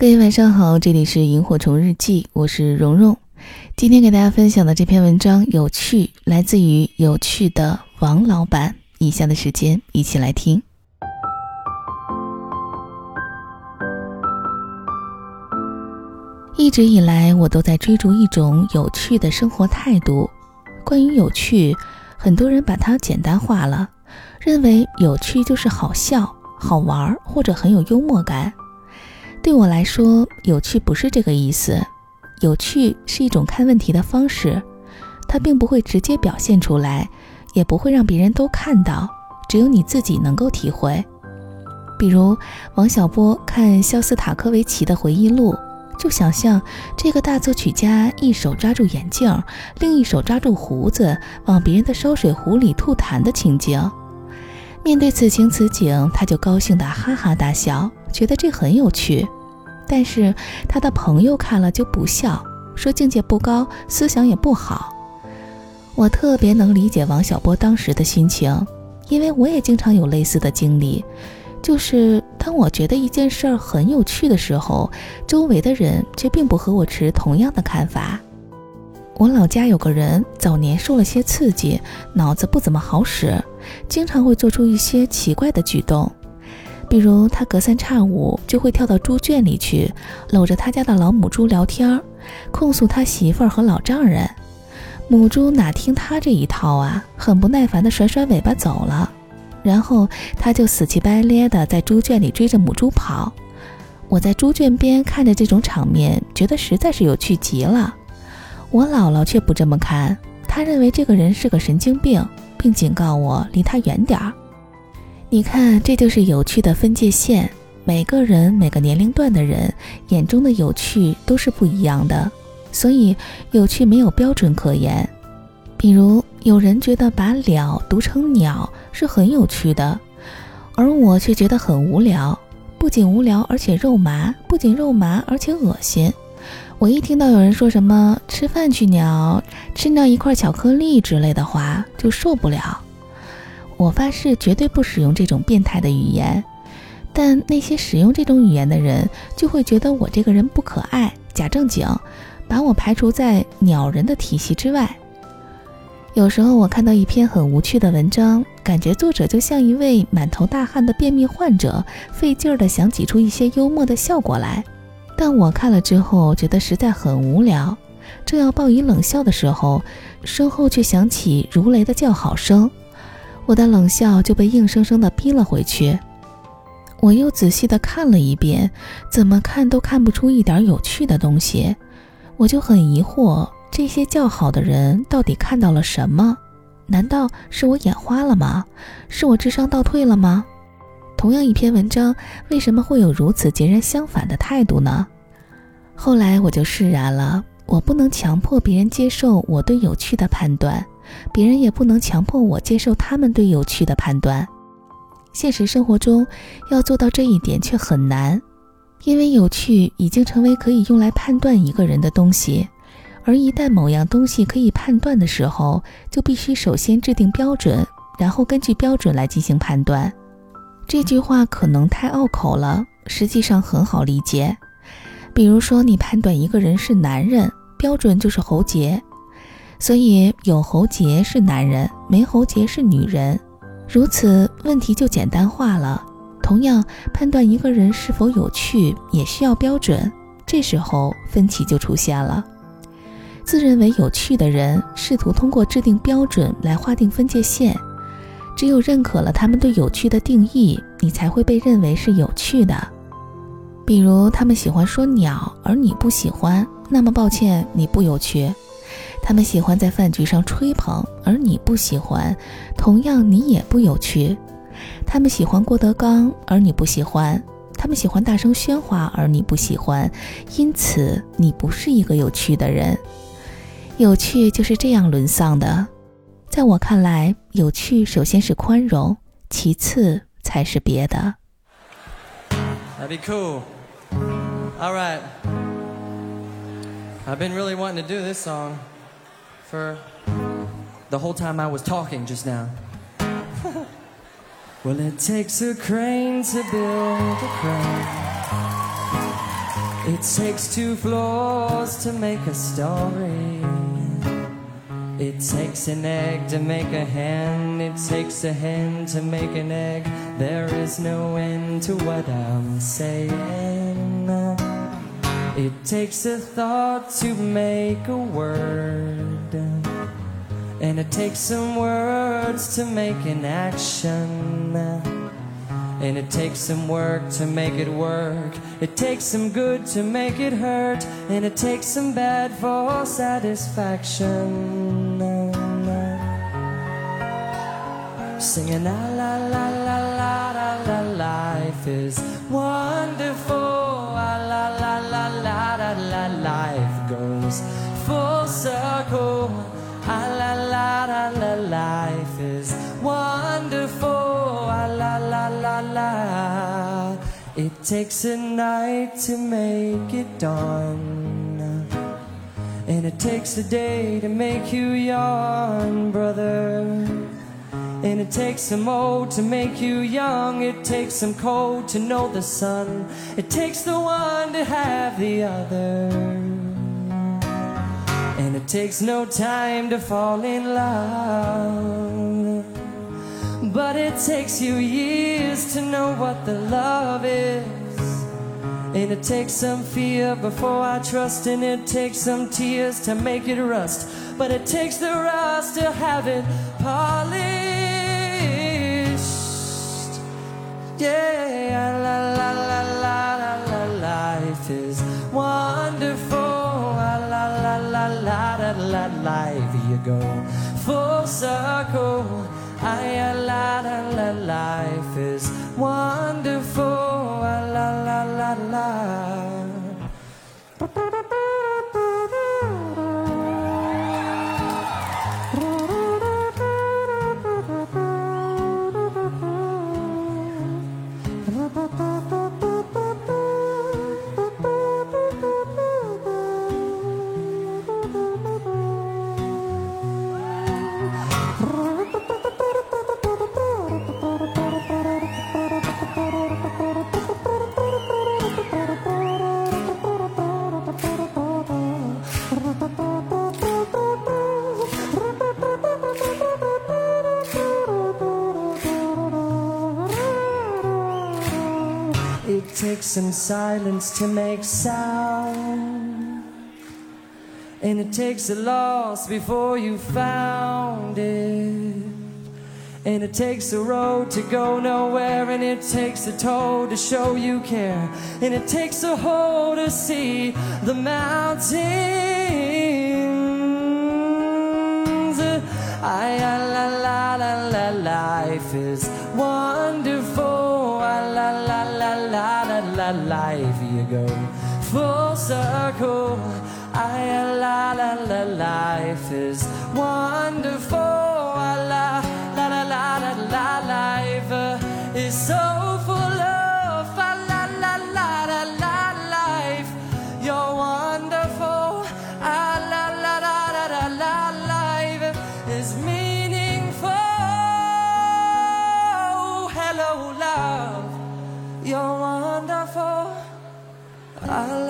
各位晚上好，这里是萤火虫日记，我是蓉蓉。今天给大家分享的这篇文章有趣，来自于有趣的王老板。以下的时间一起来听。一直以来，我都在追逐一种有趣的生活态度。关于有趣，很多人把它简单化了，认为有趣就是好笑、好玩或者很有幽默感。对我来说，有趣不是这个意思。有趣是一种看问题的方式，它并不会直接表现出来，也不会让别人都看到，只有你自己能够体会。比如王小波看肖斯塔科维奇的回忆录，就想象这个大作曲家一手抓住眼镜，另一手抓住胡子，往别人的烧水壶里吐痰的情景。面对此情此景，他就高兴地哈哈大笑。觉得这很有趣，但是他的朋友看了就不笑，说境界不高，思想也不好。我特别能理解王小波当时的心情，因为我也经常有类似的经历，就是当我觉得一件事儿很有趣的时候，周围的人却并不和我持同样的看法。我老家有个人早年受了些刺激，脑子不怎么好使，经常会做出一些奇怪的举动。比如他隔三差五就会跳到猪圈里去，搂着他家的老母猪聊天儿，控诉他媳妇儿和老丈人。母猪哪听他这一套啊，很不耐烦地甩甩尾巴走了。然后他就死乞白咧地在猪圈里追着母猪跑。我在猪圈边看着这种场面，觉得实在是有趣极了。我姥姥却不这么看，她认为这个人是个神经病，并警告我离他远点儿。你看，这就是有趣的分界线。每个人、每个年龄段的人眼中的有趣都是不一样的，所以有趣没有标准可言。比如，有人觉得把“了”读成“鸟”是很有趣的，而我却觉得很无聊。不仅无聊，而且肉麻；不仅肉麻，而且恶心。我一听到有人说什么“吃饭去鸟”“吃掉一块巧克力”之类的话，就受不了。我发誓绝对不使用这种变态的语言，但那些使用这种语言的人就会觉得我这个人不可爱、假正经，把我排除在鸟人的体系之外。有时候我看到一篇很无趣的文章，感觉作者就像一位满头大汗的便秘患者，费劲儿的想挤出一些幽默的效果来，但我看了之后觉得实在很无聊。正要报以冷笑的时候，身后却响起如雷的叫好声。我的冷笑就被硬生生的逼了回去。我又仔细的看了一遍，怎么看都看不出一点有趣的东西。我就很疑惑，这些叫好的人到底看到了什么？难道是我眼花了吗？是我智商倒退了吗？同样一篇文章，为什么会有如此截然相反的态度呢？后来我就释然了，我不能强迫别人接受我对有趣的判断。别人也不能强迫我接受他们对有趣的判断。现实生活中要做到这一点却很难，因为有趣已经成为可以用来判断一个人的东西。而一旦某样东西可以判断的时候，就必须首先制定标准，然后根据标准来进行判断。这句话可能太拗口了，实际上很好理解。比如说，你判断一个人是男人，标准就是喉结。所以有喉结是男人，没喉结是女人，如此问题就简单化了。同样，判断一个人是否有趣也需要标准，这时候分歧就出现了。自认为有趣的人试图通过制定标准来划定分界线，只有认可了他们对有趣的定义，你才会被认为是有趣的。比如，他们喜欢说鸟，而你不喜欢，那么抱歉，你不有趣。他们喜欢在饭局上吹捧，而你不喜欢，同样你也不有趣。他们喜欢郭德纲，而你不喜欢；他们喜欢大声喧哗，而你不喜欢。因此，你不是一个有趣的人。有趣就是这样沦丧的。在我看来，有趣首先是宽容，其次才是别的。That'd be cool. All right. I've been really wanting to do this song for the whole time I was talking just now. well, it takes a crane to build a crane. It takes two floors to make a story. It takes an egg to make a hen. It takes a hen to make an egg. There is no end to what I'm saying. It takes a thought to make a word. And it takes some words to make an action. And it takes some work to make it work. It takes some good to make it hurt. And it takes some bad for satisfaction. Singing la la la la la la la life is wonderful. La la la la la la life goes circle. Ah la la la la life is wonderful. Ah la la la la. It takes a night to make it dawn. And it takes a day to make you yawn, brother. And it takes some old to make you young. It takes some cold to know the sun. It takes the one to have the other. And it takes no time to fall in love. But it takes you years to know what the love is. And it takes some fear before I trust, and it takes some tears to make it rust. But it takes the rust to have it polished. Yeah, life you go full circle. I la la life is wonderful. Takes some silence to make sound. And it takes a loss before you found it. And it takes a road to go nowhere. And it takes a toe to show you care. And it takes a hole to see the mountains. I, la la la la life is wonderful. Life you go full circle. I, la la la life is wonderful. Ah, la la la la la life is so I'll